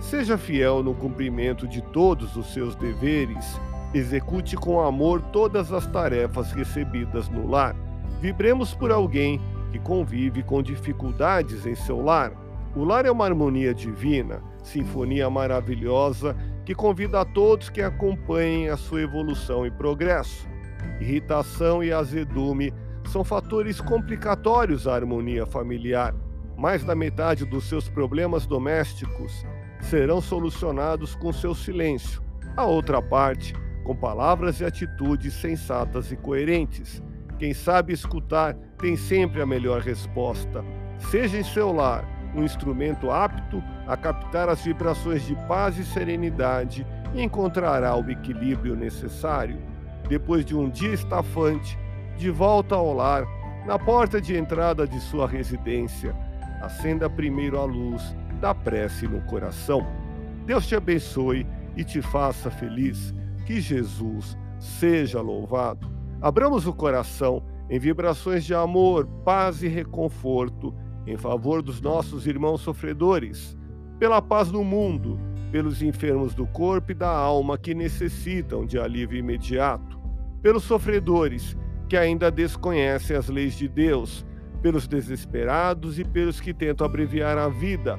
Seja fiel no cumprimento de todos os seus deveres, execute com amor todas as tarefas recebidas no lar Vibremos por alguém que convive com dificuldades em seu lar. O lar é uma harmonia divina, sinfonia maravilhosa que convida a todos que acompanhem a sua evolução e progresso. Irritação e azedume são fatores complicatórios à harmonia familiar. Mais da metade dos seus problemas domésticos serão solucionados com seu silêncio. A outra parte, com palavras e atitudes sensatas e coerentes. Quem sabe escutar tem sempre a melhor resposta. Seja em seu lar um instrumento apto a captar as vibrações de paz e serenidade e encontrará o equilíbrio necessário. Depois de um dia estafante, de volta ao lar, na porta de entrada de sua residência, acenda primeiro a luz da prece no coração. Deus te abençoe e te faça feliz. Que Jesus seja louvado. Abramos o coração em vibrações de amor, paz e reconforto em favor dos nossos irmãos sofredores, pela paz no mundo, pelos enfermos do corpo e da alma que necessitam de alívio imediato, pelos sofredores que ainda desconhecem as leis de Deus, pelos desesperados e pelos que tentam abreviar a vida,